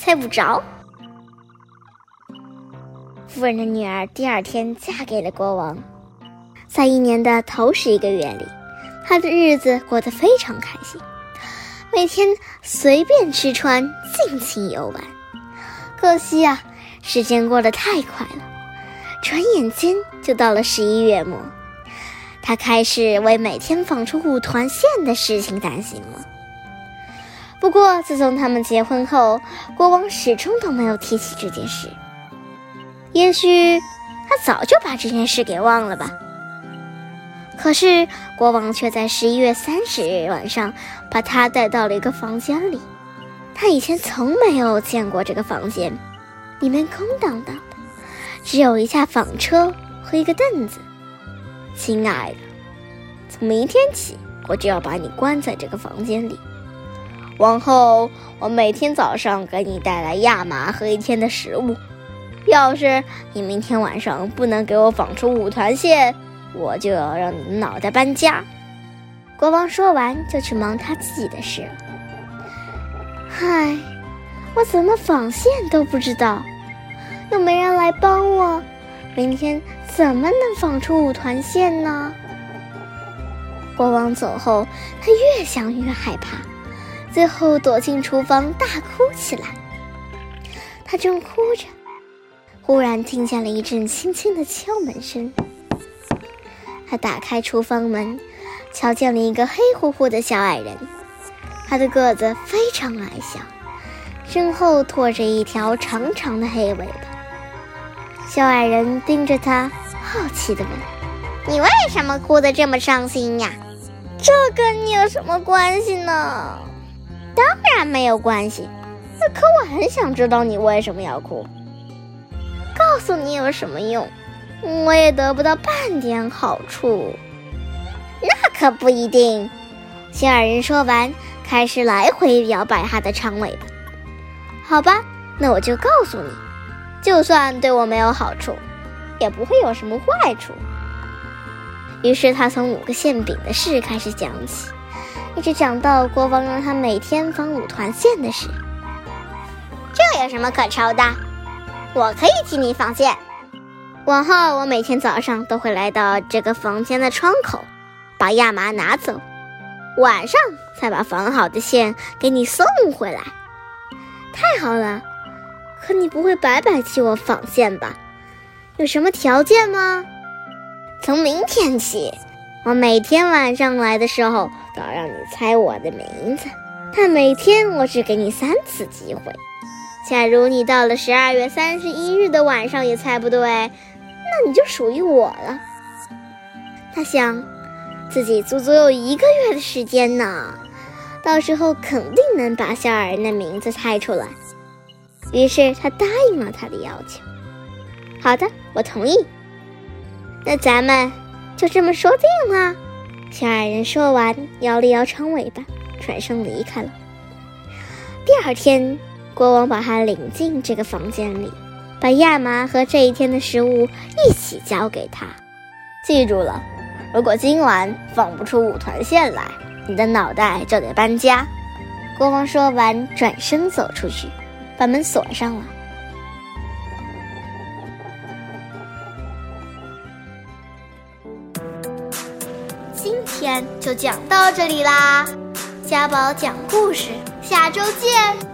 猜不着。夫人的女儿第二天嫁给了国王，在一年的头十一个月里，她的日子过得非常开心，每天随便吃穿，尽情游玩。可惜呀，时间过得太快了，转眼间就到了十一月末。她开始为每天放出五团线的事情担心了。不过，自从他们结婚后，国王始终都没有提起这件事。也许他早就把这件事给忘了吧。可是国王却在十一月三十日晚上把他带到了一个房间里。他以前从没有见过这个房间，里面空荡荡的，只有一架纺车和一个凳子。亲爱的，从明天起，我就要把你关在这个房间里。往后，我每天早上给你带来亚麻和一天的食物。要是你明天晚上不能给我纺出五团线，我就要让你脑袋搬家。国王说完，就去忙他自己的事了。唉，我怎么纺线都不知道，又没人来帮我，明天怎么能纺出五团线呢？国王走后，他越想越害怕，最后躲进厨房大哭起来。他正哭着。忽然听见了一阵轻轻的敲门声，他打开厨房门，瞧见了一个黑乎乎的小矮人。他的个子非常矮小，身后拖着一条长长的黑尾巴。小矮人盯着他，好奇地问：“你为什么哭得这么伤心呀？这跟你有什么关系呢？”“当然没有关系，可我很想知道你为什么要哭。”告诉你有什么用？我也得不到半点好处。那可不一定。小矮人说完，开始来回摇摆他的长尾巴。好吧，那我就告诉你，就算对我没有好处，也不会有什么坏处。于是他从五个馅饼的事开始讲起，一直讲到国王让他每天纺五团线的事。这有什么可愁的？我可以替你纺线。往后，我每天早上都会来到这个房间的窗口，把亚麻拿走，晚上再把纺好的线给你送回来。太好了！可你不会白白替我纺线吧？有什么条件吗？从明天起，我每天晚上来的时候都要让你猜我的名字，但每天我只给你三次机会。假如你到了十二月三十一日的晚上也猜不对，那你就属于我了。他想，自己足足有一个月的时间呢，到时候肯定能把小矮人的名字猜出来。于是他答应了他的要求。好的，我同意。那咱们就这么说定了。小矮人说完，摇了摇长尾巴，转身离开了。第二天。国王把他领进这个房间里，把亚麻和这一天的食物一起交给他。记住了，如果今晚放不出五团线来，你的脑袋就得搬家。国王说完，转身走出去，把门锁上了。今天就讲到这里啦，家宝讲故事，下周见。